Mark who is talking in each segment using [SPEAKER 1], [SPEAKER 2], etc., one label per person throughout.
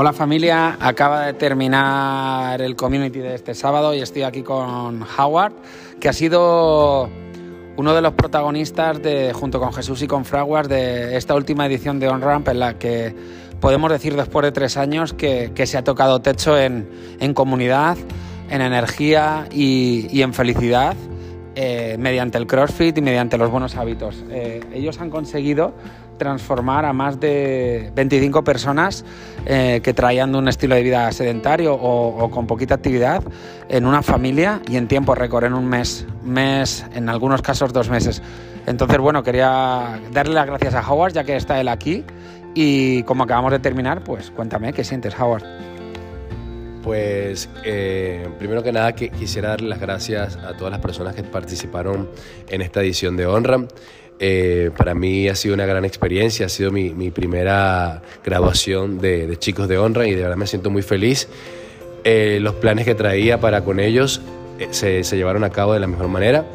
[SPEAKER 1] Hola familia, acaba de terminar el community de este sábado y estoy aquí con Howard, que ha sido uno de los protagonistas de, junto con Jesús y con Fraguas de esta última edición de On Ramp en la que podemos decir después de tres años que, se ha tocado techo en, comunidad, en energía y, en felicidad. Eh, mediante el CrossFit y mediante los buenos hábitos. Eh, ellos han conseguido transformar a más de 25 personas eh, que traían de un estilo de vida sedentario o, con poquita actividad en una familia y en tiempo récord, en un mes, mes, en algunos casos dos meses. Entonces, bueno, quería darle las gracias a Howard ya que está él aquí y como acabamos de terminar, pues cuéntame, ¿qué sientes, Howard?
[SPEAKER 2] Pues eh, primero que nada que quisiera darle las gracias a todas las personas que participaron en esta edición de Honra. Eh, para mí ha sido una gran experiencia, ha sido mi, primera graduación de, Chicos de Honra y de verdad me siento muy feliz. Eh, los planes que traía para con ellos eh, se, llevaron a cabo de la mejor manera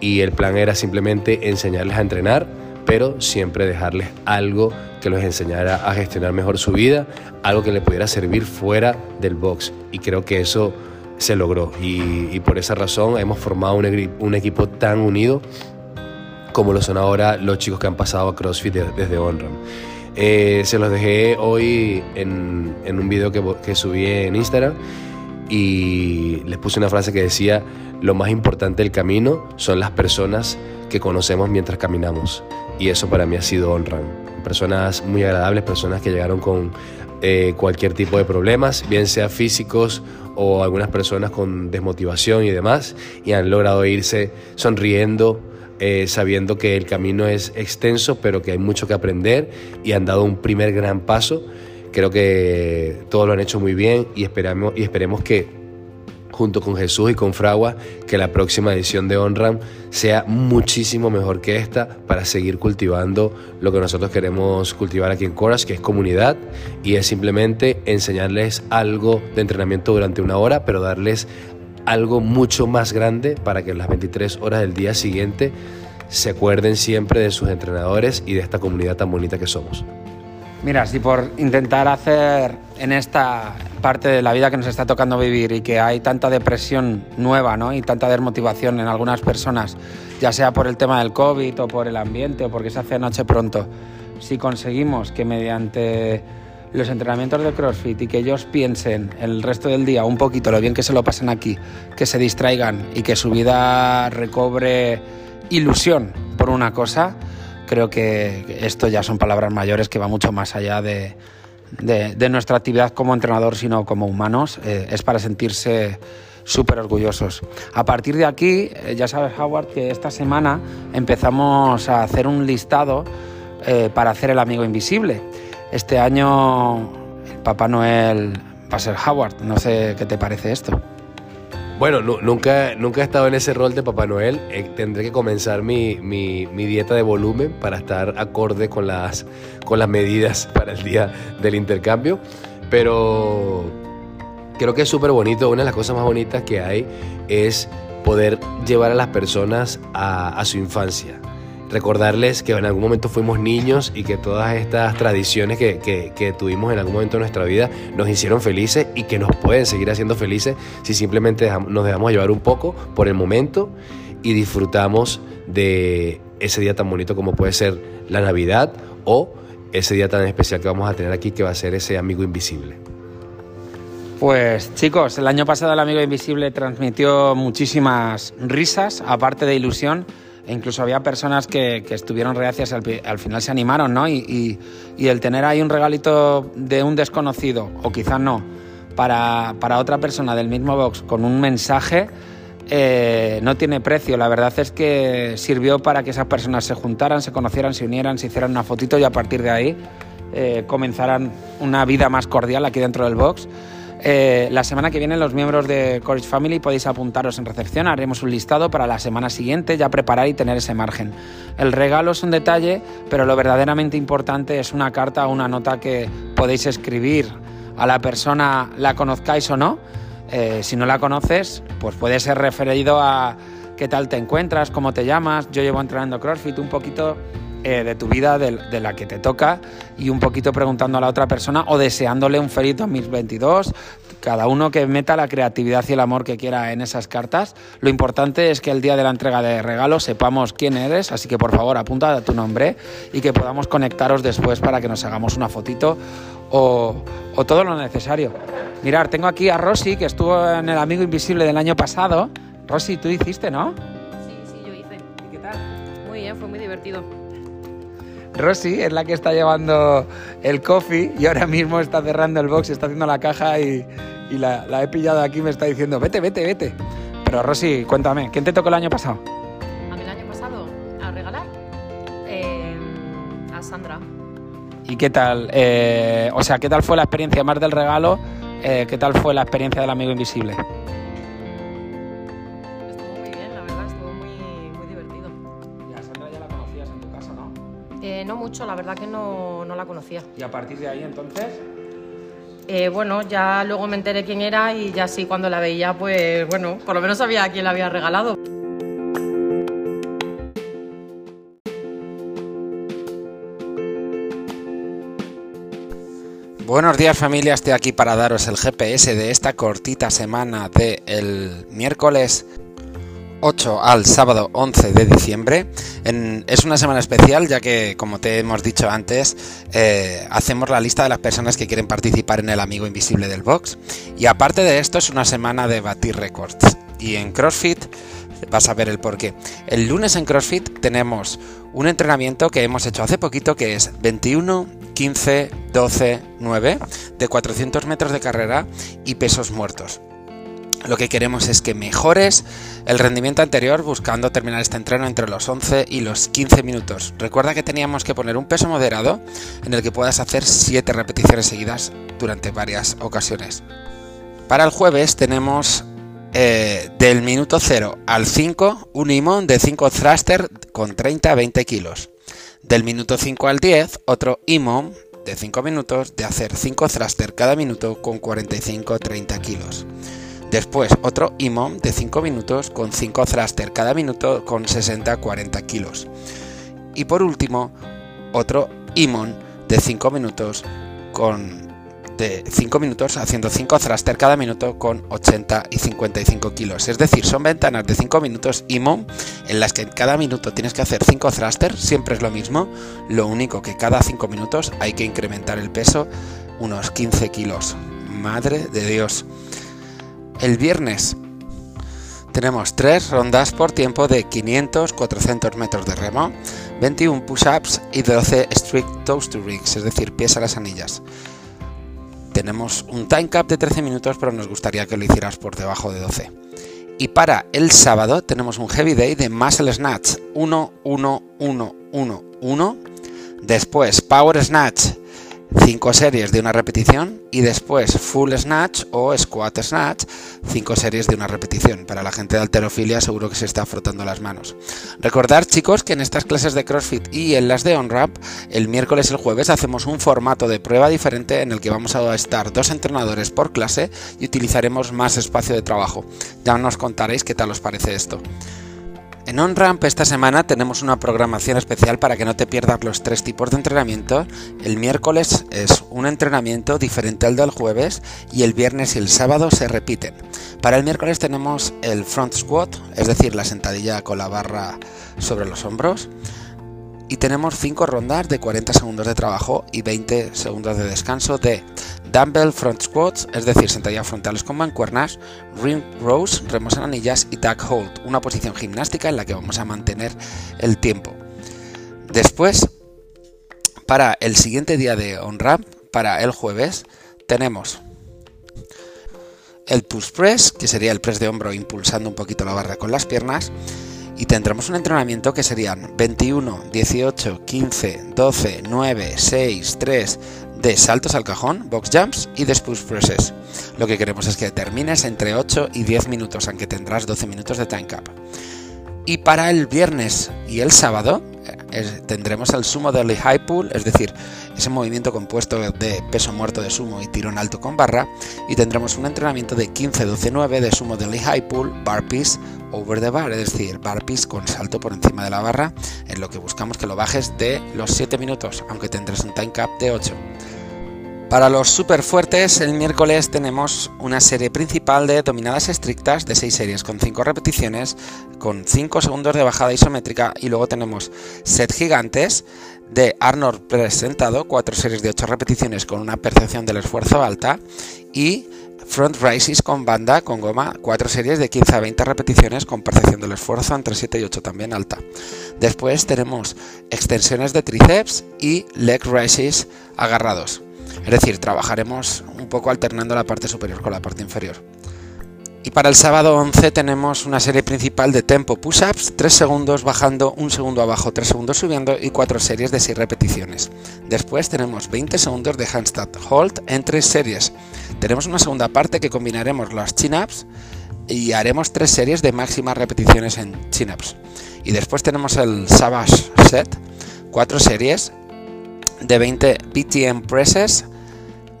[SPEAKER 2] y el plan era simplemente enseñarles a entrenar, pero siempre dejarles algo que los enseñara a gestionar mejor su vida, algo que le pudiera servir fuera del box. Y creo que eso se logró y, por esa razón hemos formado un equipo tan unido como lo son ahora los chicos que han pasado a CrossFit desde OnRAM. Eh, se los dejé hoy en, un video que, que subí en Instagram y les puse una frase que decía, lo más importante del camino son las personas que conocemos mientras caminamos. Y eso para mí ha sido OnRAM. Personas muy agradables, personas que llegaron con eh, cualquier tipo de problemas, bien sea físicos o algunas personas con desmotivación y demás, y han logrado irse sonriendo, eh, sabiendo que el camino es extenso, pero que hay mucho que aprender y han dado un primer gran paso. Creo que todos lo han hecho muy bien y esperamos, y esperemos que junto con Jesús y con Fragua, que la próxima edición de OnRAM sea muchísimo mejor que esta para seguir cultivando lo que nosotros queremos cultivar aquí en Coras, que es comunidad y es simplemente enseñarles algo de entrenamiento durante una hora, pero darles algo mucho más grande para que en las 23 horas del día siguiente se acuerden siempre de sus entrenadores y de esta comunidad tan bonita que somos.
[SPEAKER 1] Mira, si por intentar hacer en esta parte de la vida que nos está tocando vivir y que hay tanta depresión nueva ¿no? y tanta desmotivación en algunas personas, ya sea por el tema del COVID o por el ambiente o porque se hace noche pronto, si conseguimos que mediante los entrenamientos de CrossFit y que ellos piensen el resto del día un poquito lo bien que se lo pasan aquí, que se distraigan y que su vida recobre ilusión por una cosa, creo que esto ya son palabras mayores que va mucho más allá de, nuestra actividad como entrenador, sino como humanos. Eh, es para sentirse súper orgullosos. A partir de aquí, eh, ya sabes, Howard, que esta semana empezamos a hacer un listado eh, para hacer el amigo invisible. Este año Papá Noel va a ser Howard. No sé qué te parece esto.
[SPEAKER 2] Bueno, nunca, nunca he estado en ese rol de Papá Noel. Eh, tendré que comenzar mi, dieta de volumen para estar acorde con las, con las medidas para el día del intercambio. Pero creo que es súper bonito. Una de las cosas más bonitas que hay es poder llevar a las personas a su infancia recordarles que en algún momento fuimos niños y que todas estas tradiciones que, tuvimos en algún momento de nuestra vida nos hicieron felices y que nos pueden seguir haciendo felices si simplemente nos dejamos llevar un poco por el momento y disfrutamos de ese día tan bonito como puede ser la Navidad o ese día tan especial que vamos a tener aquí que va a ser ese amigo invisible.
[SPEAKER 1] Pues chicos, el año pasado el amigo invisible transmitió muchísimas risas, aparte de ilusión e incluso había personas que, estuvieron reacias y al, final se animaron, ¿no? Y, el tener ahí un regalito de un desconocido, o quizás no, para, otra persona del mismo box con un mensaje, eh, no tiene precio. La verdad es que sirvió para que esas personas se juntaran, se conocieran, se unieran, se hicieran una fotito y a partir de ahí eh, comenzaran una vida más cordial aquí dentro del box. Eh, la semana que viene los miembros de Courage Family podéis apuntaros en recepción, haremos un listado para la semana siguiente, ya preparar y tener ese margen. El regalo es un detalle, pero lo verdaderamente importante es una carta o una nota que podéis escribir a la persona, la conozcáis o no. Eh, si no la conoces, pues puede ser referido a qué tal te encuentras, cómo te llamas, yo llevo entrenando CrossFit, un poquito eh, de tu vida, de, la que te toca, y un poquito preguntando a la otra persona o deseándole un feliz 2022. Cada uno que meta la creatividad y el amor que quiera en esas cartas. Lo importante es que el día de la entrega de regalos sepamos quién eres, así que por favor apunta tu nombre y que podamos conectaros después para que nos hagamos una fotito o, o todo lo necesario. Mirar, tengo aquí a Rosy, que estuvo en El Amigo Invisible del año pasado. Rosy, tú hiciste, ¿no?
[SPEAKER 3] Sí, sí, yo hice. ¿Y qué tal? Muy bien, fue muy divertido.
[SPEAKER 1] Rosy es la que está llevando el coffee y ahora mismo está cerrando el box, está haciendo la caja y, la, he pillado aquí y me está diciendo, vete, vete, vete. Pero Rosy, cuéntame, ¿quién te tocó el año pasado?
[SPEAKER 3] A mí el año pasado, a regalar, eh, a Sandra.
[SPEAKER 1] ¿Y qué tal? Eh, o sea, ¿qué tal fue la experiencia más del regalo? Eh, ¿Qué tal fue la experiencia del amigo invisible?
[SPEAKER 3] Mucho, la verdad que no, la conocía.
[SPEAKER 1] ¿Y a partir de ahí entonces?
[SPEAKER 3] Eh, bueno, ya luego me enteré quién era y ya sí, cuando la veía, pues bueno, por lo menos sabía a quién la había regalado.
[SPEAKER 1] Buenos días familia, estoy aquí para daros el GPS de esta cortita semana del el miércoles 8 al sábado 11 de diciembre. es una semana especial ya que, como te hemos dicho antes, eh, hacemos la lista de las personas que quieren participar en el Amigo Invisible del Box. Y aparte de esto, es una semana de batir récords. Y en CrossFit vas a ver el porqué. El lunes en CrossFit tenemos un entrenamiento que hemos hecho hace poquito que es 21, 15, 12, 9 de 400 metros de carrera y pesos muertos lo que queremos es que mejores el rendimiento anterior buscando terminar este entreno entre los 11 y los 15 minutos. Recuerda que teníamos que poner un peso moderado en el que puedas hacer 7 repeticiones seguidas durante varias ocasiones. Para el jueves tenemos eh, del minuto 0 al 5 un imón de 5 thruster con 30 a 20 kilos. Del minuto 5 al 10 otro imón de 5 minutos de hacer 5 thruster cada minuto con 45 30 kilos. Después otro IMOM de 5 minutos con 5 thruster cada minuto con 60-40 kilos. Y por último, otro IMON de 5 minutos con de 5 minutos haciendo 5 thruster cada minuto con 80 y 55 kilos. Es decir, son ventanas de 5 minutos IMON en las que cada minuto tienes que hacer 5 thruster, siempre es lo mismo, lo único que cada 5 minutos hay que incrementar el peso unos 15 kilos. Madre de Dios. El viernes tenemos tres rondas por tiempo de 500-400 metros de remo, 21 push-ups y 12 strict toast to rigs, es decir, pies a las anillas. Tenemos un time cap de 13 minutos, pero nos gustaría que lo hicieras por debajo de 12. Y para el sábado tenemos un heavy day de muscle snatch 1, 1, 1, 1, 1. Después power snatch 5 series de una repetición y después full snatch o squat snatch, 5 series de una repetición. Para la gente de alterofilia seguro que se está frotando las manos. Recordar chicos que en estas clases de CrossFit y en las de OnRap, el miércoles y el jueves hacemos un formato de prueba diferente en el que vamos a estar dos entrenadores por clase y utilizaremos más espacio de trabajo. Ya nos contaréis qué tal os parece esto. En OnRamp esta semana tenemos una programación especial para que no te pierdas los tres tipos de entrenamiento. El miércoles es un entrenamiento diferente al del jueves y el viernes y el sábado se repiten. Para el miércoles tenemos el front squat, es decir, la sentadilla con la barra sobre los hombros y tenemos 5 rondas de 40 segundos de trabajo y 20 segundos de descanso de dumbbell front squats, es decir, sentadillas frontales con mancuernas, ring rows, remos en anillas y tag hold, una posición gimnástica en la que vamos a mantener el tiempo. Después, para el siguiente día de on-ramp, para el jueves, tenemos el push press, que sería el press de hombro impulsando un poquito la barra con las piernas, y tendremos un entrenamiento que serían 21, 18, 15, 12, 9, 6, 3 de saltos al cajón, box jumps y de push presses. Lo que queremos es que termines entre 8 y 10 minutos, aunque tendrás 12 minutos de time cap. Y para el viernes y el sábado, tendremos el sumo del high pull, es decir, ese movimiento compuesto de peso muerto de sumo y tirón alto con barra. Y tendremos un entrenamiento de 15-12-9 de sumo del high pull, burpees over the bar, es decir, burpees con salto por encima de la barra, en lo que buscamos que lo bajes de los 7 minutos, aunque tendrás un time cap de 8. Para los super fuertes, el miércoles tenemos una serie principal de dominadas estrictas de 6 series con 5 repeticiones, con 5 segundos de bajada isométrica y luego tenemos set gigantes de Arnold presentado, 4 series de 8 repeticiones con una percepción del esfuerzo alta y front rises con banda con goma, 4 series de 15 a 20 repeticiones con percepción del esfuerzo entre 7 y 8 también alta. Después tenemos extensiones de tríceps y leg rises agarrados. Es decir, trabajaremos un poco alternando la parte superior con la parte inferior. Y para el sábado 11 tenemos una serie principal de tempo push-ups, 3 segundos bajando, 1 segundo abajo, 3 segundos subiendo y 4 series de 6 repeticiones. Después tenemos 20 segundos de handstand hold en 3 series. Tenemos una segunda parte que combinaremos los chin-ups y haremos 3 series de máximas repeticiones en chin-ups. Y después tenemos el Savage Set, 4 series de 20 BTM presses,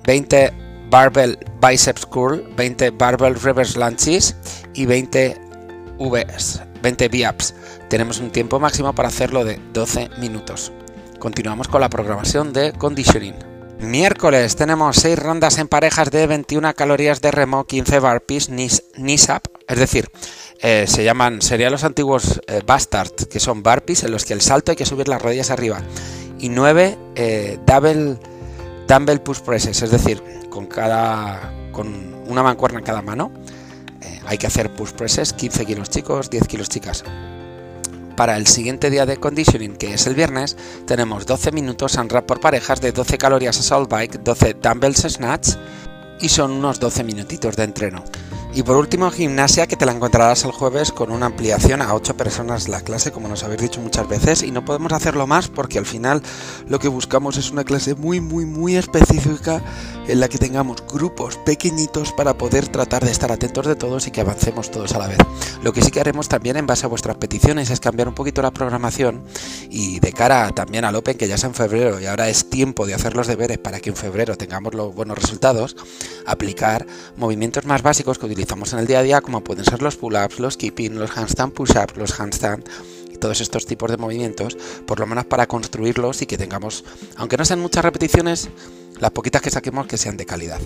[SPEAKER 1] 20 barbell biceps curl, 20 barbell reverse lunges y 20 Vs, 20 VAPs. Tenemos un tiempo máximo para hacerlo de 12 minutos. Continuamos con la programación de conditioning. Miércoles tenemos 6 rondas en parejas de 21 calorías de remo, 15 burpees, knees, es decir, eh, se llaman, serían los antiguos eh, bastard, que son burpees en los que el salto hay que subir las rodillas arriba y 9 eh, double dumbbell push presses, es decir, con cada con una mancuerna en cada mano. Eh, hay que hacer push presses, 15 kilos chicos, 10 kilos chicas. Para el siguiente día de conditioning, que es el viernes, tenemos 12 minutos rap por parejas de 12 calorías assault bike, 12 dumbbells snatch y son unos 12 minutitos de entreno. Y por último, gimnasia, que te la encontrarás el jueves con una ampliación a 8 personas la clase, como nos habéis dicho muchas veces, y no podemos hacerlo más porque al final lo que buscamos es una clase muy, muy, muy específica en la que tengamos grupos pequeñitos para poder tratar de estar atentos de todos y que avancemos todos a la vez. Lo que sí que haremos también en base a vuestras peticiones es cambiar un poquito la programación y de cara también al Open, que ya es en febrero y ahora es tiempo de hacer los deberes para que en febrero tengamos los buenos resultados, aplicar movimientos más básicos que utilizamos en el día a día, como pueden ser los pull-ups, los keeping, los handstand push-ups, los handstand todos estos tipos de movimientos, por lo menos para construirlos y que tengamos, aunque no sean muchas repeticiones, las poquitas que saquemos que sean de calidad.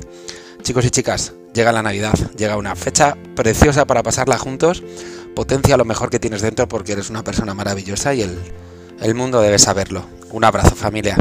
[SPEAKER 1] Chicos y chicas, llega la Navidad, llega una fecha preciosa para pasarla juntos, potencia lo mejor que tienes dentro porque eres una persona maravillosa y el, el mundo debe saberlo. Un abrazo familia.